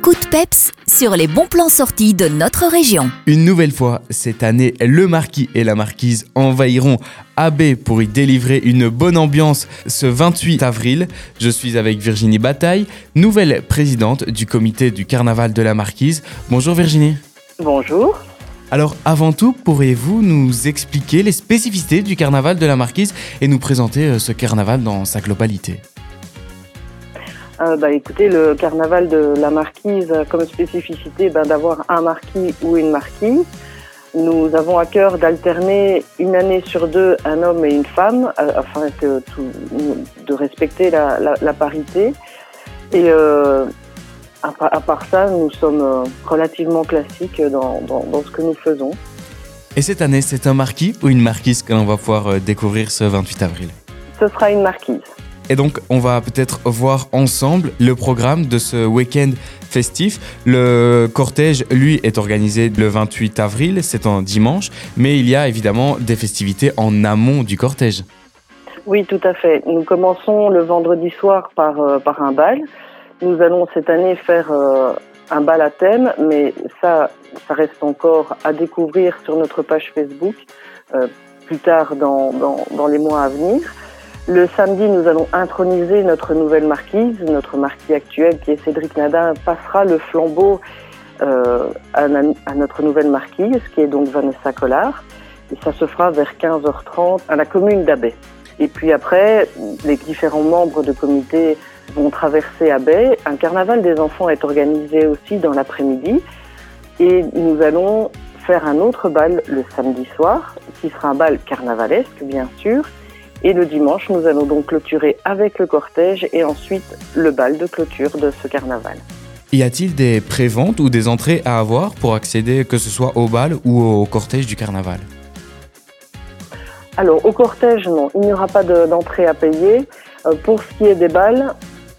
coup de peps sur les bons plans sortis de notre région. Une nouvelle fois, cette année, le marquis et la marquise envahiront AB pour y délivrer une bonne ambiance ce 28 avril. Je suis avec Virginie Bataille, nouvelle présidente du comité du carnaval de la marquise. Bonjour Virginie. Bonjour. Alors avant tout, pourriez-vous nous expliquer les spécificités du carnaval de la marquise et nous présenter euh, ce carnaval dans sa globalité? Euh, bah, écoutez, le carnaval de la marquise a comme spécificité ben, d'avoir un marquis ou une marquise. Nous avons à cœur d'alterner une année sur deux un homme et une femme euh, afin que tout, de respecter la, la, la parité. Et euh, à, pa- à part ça, nous sommes relativement classiques dans, dans, dans ce que nous faisons. Et cette année, c'est un marquis ou une marquise que l'on va pouvoir découvrir ce 28 avril? Ce sera une marquise. Et donc, on va peut-être voir ensemble le programme de ce week-end festif. Le cortège, lui, est organisé le 28 avril, c'est un dimanche, mais il y a évidemment des festivités en amont du cortège. Oui, tout à fait. Nous commençons le vendredi soir par, euh, par un bal. Nous allons cette année faire euh, un bal à thème, mais ça, ça reste encore à découvrir sur notre page Facebook euh, plus tard dans, dans, dans les mois à venir. Le samedi, nous allons introniser notre nouvelle marquise. Notre marquis actuel, qui est Cédric Nadin, passera le flambeau euh, à, notre nouvelle marquise, qui est donc Vanessa Collard. Et ça se fera vers 15h30 à la commune d'Abbé. Et puis après, les différents membres de comité vont traverser Abbé. Un carnaval des enfants est organisé aussi dans l'après-midi. Et nous allons faire un autre bal le samedi soir, qui sera un bal carnavalesque, bien sûr. Et le dimanche, nous allons donc clôturer avec le cortège et ensuite le bal de clôture de ce carnaval. Y a-t-il des préventes ou des entrées à avoir pour accéder que ce soit au bal ou au cortège du carnaval? Alors, au cortège, non, il n'y aura pas de- d'entrée à payer. Euh, pour ce qui est des balles,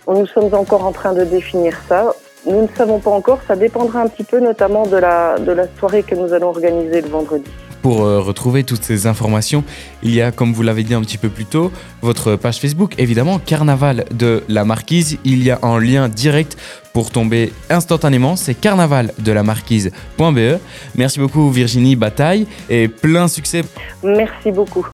nous sommes encore en train de définir ça. Nous ne savons pas encore, ça dépendra un petit peu notamment de la, de la soirée que nous allons organiser le vendredi. Pour euh, retrouver toutes ces informations, il y a, comme vous l'avez dit un petit peu plus tôt, votre page Facebook, évidemment, Carnaval de la Marquise. Il y a un lien direct pour tomber instantanément, c'est carnavaldelamarquise.be. Merci beaucoup Virginie Bataille et plein succès Merci beaucoup.